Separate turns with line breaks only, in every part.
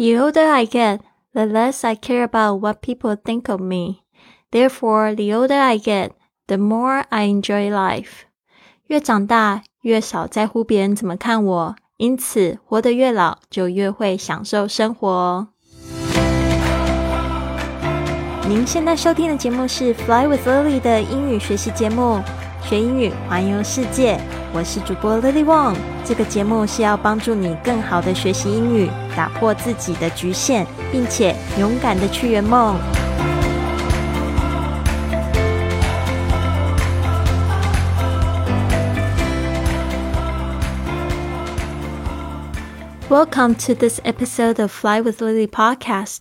The older I get, the less I care about what people think of me. Therefore, the older I get, the more I enjoy life. 越长大，越少在乎别人怎么看我，因此活得越老，就越会享受生活。您现在收听的节目是《Fly with Lily》的英语学习节目，学英语环游世界。我是主播 Lily Wong。这个节目是要帮助你更好的学习英语，打破自己的局限，并且勇敢的去圆梦。Welcome to this episode of Fly with Lily podcast.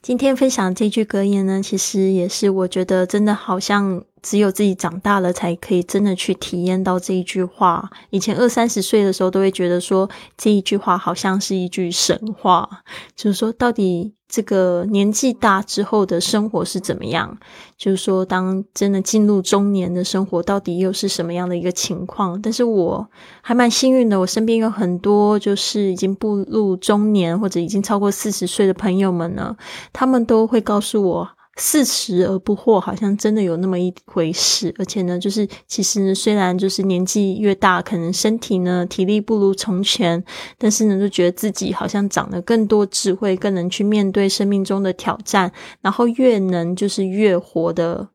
今天分享这句格言呢，其实也是我觉得真的好像只有自己长大了才可以真的去体验到这一句话。以前二三十岁的时候，都会觉得说这一句话好像是一句神话，就是说到底。这个年纪大之后的生活是怎么样？就是说，当真的进入中年的生活，到底又是什么样的一个情况？但是我还蛮幸运的，我身边有很多就是已经步入中年或者已经超过四十岁的朋友们呢，他们都会告诉我。四十而不惑，好像真的有那么一回事。而且呢，就是其实虽然就是年纪越大，可能身体呢体力不如从前，但是呢，就觉得自己好像长了更多智慧，更能去面对生命中的挑战，然后越能就是越活的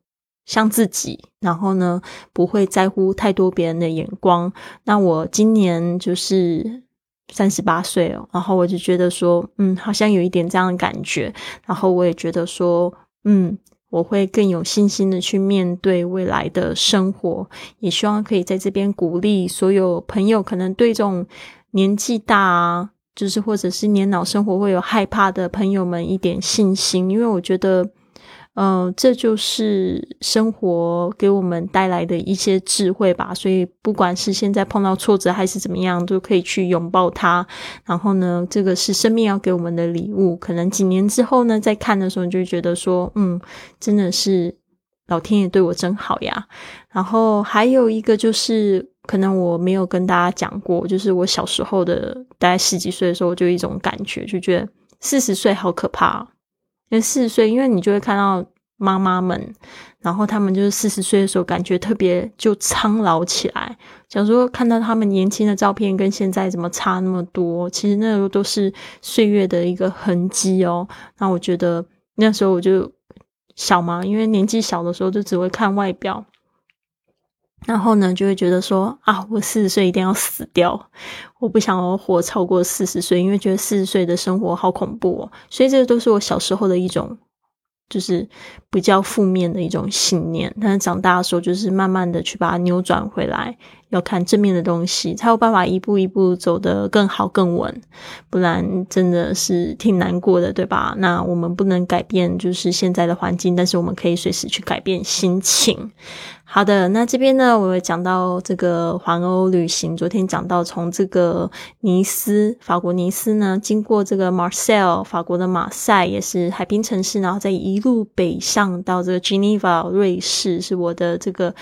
像自己，然后呢不会在乎太多别人的眼光。那我今年就是三十八岁哦，然后我就觉得说，嗯，好像有一点这样的感觉，然后我也觉得说。嗯，我会更有信心的去面对未来的生活，也希望可以在这边鼓励所有朋友，可能对这种年纪大啊，就是或者是年老生活会有害怕的朋友们一点信心，因为我觉得。嗯，这就是生活给我们带来的一些智慧吧。所以，不管是现在碰到挫折还是怎么样，都可以去拥抱它。然后呢，这个是生命要给我们的礼物。可能几年之后呢，再看的时候，你就觉得说，嗯，真的是老天爷对我真好呀。然后还有一个就是，可能我没有跟大家讲过，就是我小时候的，大概十几岁的时候，就有一种感觉，就觉得四十岁好可怕。因为四十岁，因为你就会看到妈妈们，然后他们就是四十岁的时候，感觉特别就苍老起来。假如说看到他们年轻的照片，跟现在怎么差那么多？其实那时候都是岁月的一个痕迹哦。那我觉得那时候我就小嘛，因为年纪小的时候就只会看外表。然后呢，就会觉得说啊，我四十岁一定要死掉，我不想要活超过四十岁，因为觉得四十岁的生活好恐怖哦。所以这都是我小时候的一种，就是比较负面的一种信念。但是长大的时候，就是慢慢的去把它扭转回来。要看正面的东西，才有办法一步一步走得更好更稳，不然真的是挺难过的，对吧？那我们不能改变就是现在的环境，但是我们可以随时去改变心情。好的，那这边呢，我讲到这个环欧旅行，昨天讲到从这个尼斯，法国尼斯呢，经过这个马赛尔，法国的马赛也是海滨城市，然后再一路北上到这个 Geneva，瑞士是我的这个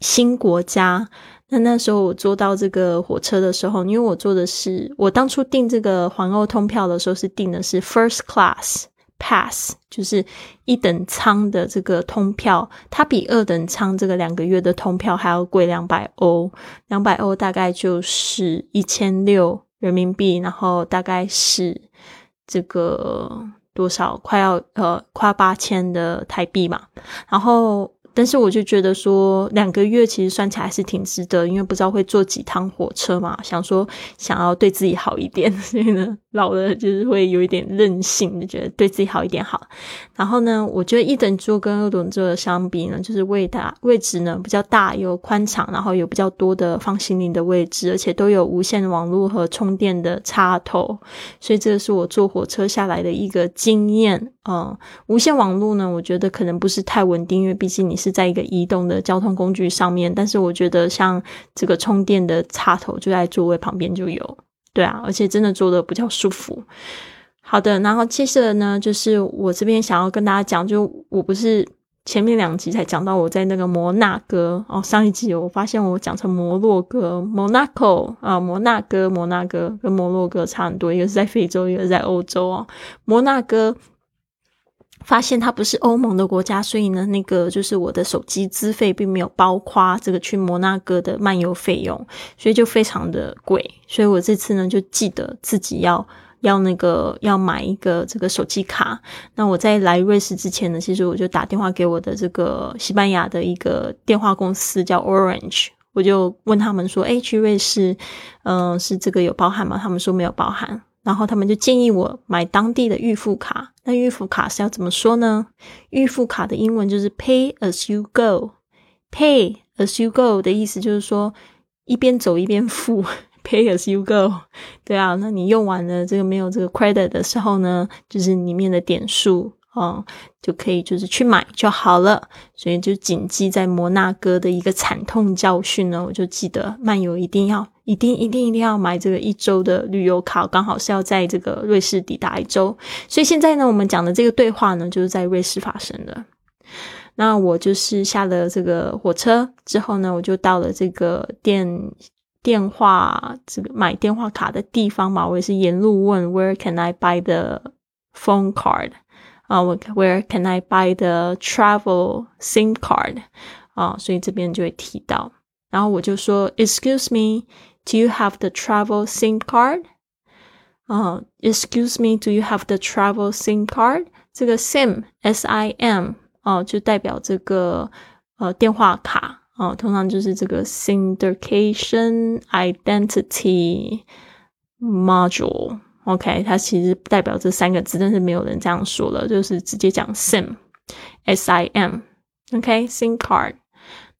新国家。那那时候我坐到这个火车的时候，因为我坐的是我当初订这个环欧通票的时候是订的是 first class pass，就是一等舱的这个通票，它比二等舱这个两个月的通票还要贵两百欧，两百欧大概就是一千六人民币，然后大概是这个多少快要呃快八千的台币嘛，然后。但是我就觉得说两个月其实算起来是挺值得，因为不知道会坐几趟火车嘛，想说想要对自己好一点，所以呢老了就是会有一点任性，就觉得对自己好一点好。然后呢，我觉得一等座跟二等座的相比呢，就是位大位置呢比较大，有宽敞，然后有比较多的放行李的位置，而且都有无线网络和充电的插头，所以这个是我坐火车下来的一个经验。嗯，无线网络呢，我觉得可能不是太稳定，因为毕竟你是在一个移动的交通工具上面。但是我觉得像这个充电的插头就在座位旁边就有，对啊，而且真的坐的比较舒服。好的，然后接着呢，就是我这边想要跟大家讲，就我不是前面两集才讲到我在那个摩纳哥哦，上一集我发现我讲成摩洛哥 （Monaco） 啊，摩纳哥，摩纳哥跟摩洛哥差很多，一个是在非洲，一个是在欧洲哦。摩纳哥发现它不是欧盟的国家，所以呢，那个就是我的手机资费并没有包括这个去摩纳哥的漫游费用，所以就非常的贵。所以我这次呢，就记得自己要。要那个要买一个这个手机卡，那我在来瑞士之前呢，其实我就打电话给我的这个西班牙的一个电话公司叫 Orange，我就问他们说，哎，去瑞士，嗯，是这个有包含吗？他们说没有包含，然后他们就建议我买当地的预付卡。那预付卡是要怎么说呢？预付卡的英文就是 Pay as you go，Pay as you go 的意思就是说一边走一边付。Pay as you go，对啊，那你用完了这个没有这个 credit 的时候呢，就是里面的点数哦，就可以就是去买就好了。所以就谨记在摩纳哥的一个惨痛教训呢，我就记得漫游一定要一定一定一定要买这个一周的旅游卡，刚好是要在这个瑞士抵达一周。所以现在呢，我们讲的这个对话呢，就是在瑞士发生的。那我就是下了这个火车之后呢，我就到了这个电。电话这个买电话卡的地方嘛，我也是沿路问 Where can I buy the phone card？啊，我 Where can I buy the travel SIM card？啊，所以这边就会提到，然后我就说 Excuse me，Do you have the travel SIM card？啊，Excuse me，Do you have the travel SIM card？这个 SIM S I M 哦，就代表这个呃电话卡。哦，通常就是这个 syndication identity OK，它其实代表这三个字，但是没有人这样说了，就是直接讲 SIM，S I M，OK，SIM card。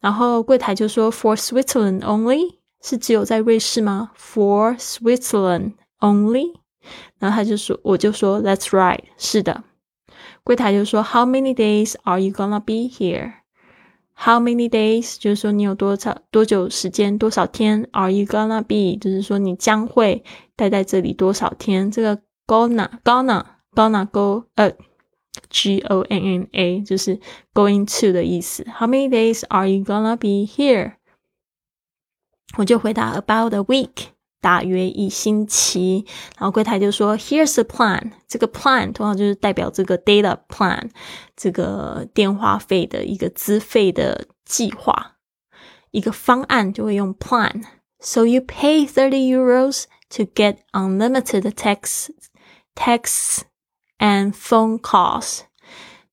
然后柜台就说 For Switzerland only，是只有在瑞士吗？For Switzerland only。然后他就说，我就说 That's right，是的。柜台就说 How many days are you gonna be here？How many days？就是说你有多少多久时间多少天？Are you gonna be？就是说你将会待在这里多少天？这个 gonna gonna gonna go 呃 G O N N A 就是 going to 的意思。How many days are you gonna be here？我就回答 about a week。大约一星期，然后柜台就说：“Here's a plan。”这个 plan 通常就是代表这个 data plan，这个电话费的一个资费的计划，一个方案就会用 plan。So you pay thirty euros to get unlimited text, texts and phone calls。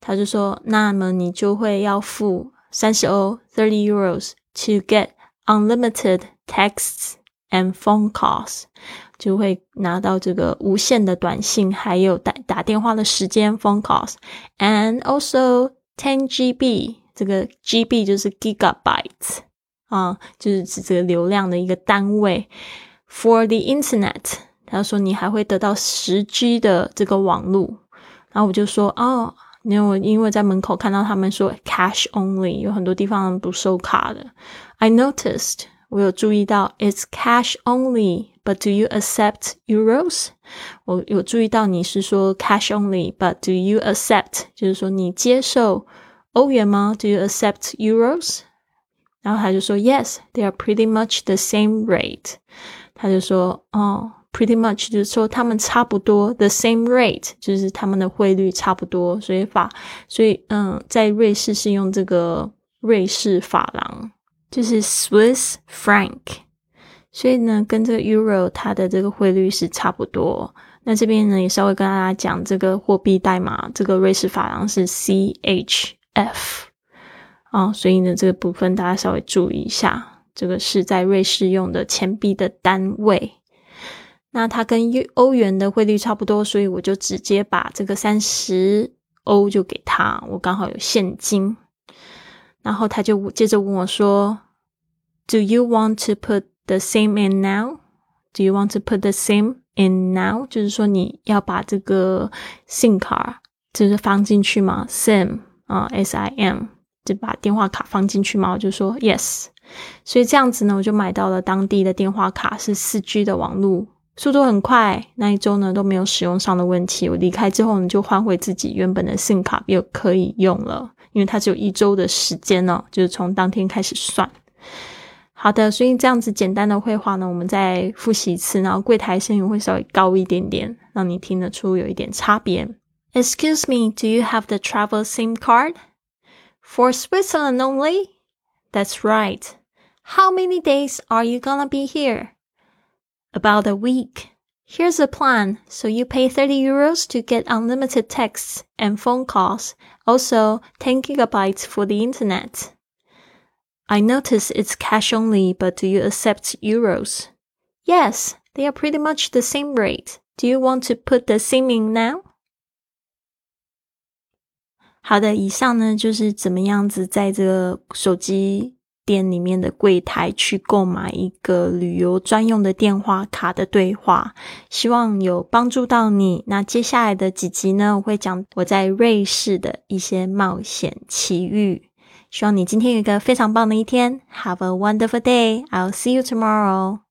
他就说，那么你就会要付三十欧 （thirty euros） to get unlimited texts。and phone calls 就会拿到这个无限的短信，还有打打电话的时间 phone calls，and also ten GB 这个 GB 就是 gigabytes 啊，就是指这个流量的一个单位。 For the internet，他说你还会得到十 G 的这个网络。然后我就说哦，因为因为在门口看到他们说 cash only，有很多地方不收卡的。I noticed。我有注意到，it's cash only，but do you accept euros？我有注意到你是说 cash only，but do you accept？就是说你接受欧元吗？Do you accept euros？然后他就说，yes，they are pretty much the same rate。 他就说，哦，pretty much 就是说他们差不多，the same rate 就是他们的汇率差不多，所以法，所以嗯，在瑞士是用这个瑞士法郎。就是 Swiss franc，所以呢，跟这个 Euro 它的这个汇率是差不多。那这边呢，也稍微跟大家讲这个货币代码，这个瑞士法郎是 CHF 啊，所以呢，这个部分大家稍微注意一下，这个是在瑞士用的钱币的单位。那它跟欧元的汇率差不多，所以我就直接把这个三十欧就给他，我刚好有现金。然后他就接着问我说：“Do you want to put the same in now? Do you want to put the same in now？” 就是说你要把这个 SIM 卡就是放进去吗？SIM 啊，S I M 就把电话卡放进去吗？我就说 Yes。所以这样子呢，我就买到了当地的电话卡，是四 G 的网络，速度很快。那一周呢都没有使用上的问题。我离开之后呢，就换回自己原本的 SIM 卡，又可以用了。因为它只有一周的时间哦，就是从当天开始算。好的，所以这样子简单的绘画呢，我们再复习一次，然后柜台声音会稍微高一点点，让你听得出有一点差别。Excuse me, do you have the travel SIM card for Switzerland only? That's right. How many days are you gonna be here? About a week. Here's a plan. So you pay 30 euros to get unlimited texts and phone calls. Also 10 gigabytes for the internet. I notice it's cash only, but do you accept euros? Yes, they are pretty much the same rate. Do you want to put the SIM in now? 好的，以上呢就是怎么样子在这个手机 店里面的柜台去购买一个旅游专用的电话卡的对话，希望有帮助到你。那接下来的几集呢，我会讲我在瑞士的一些冒险奇遇。希望你今天有一个非常棒的一天，Have a wonderful day. I'll see you tomorrow.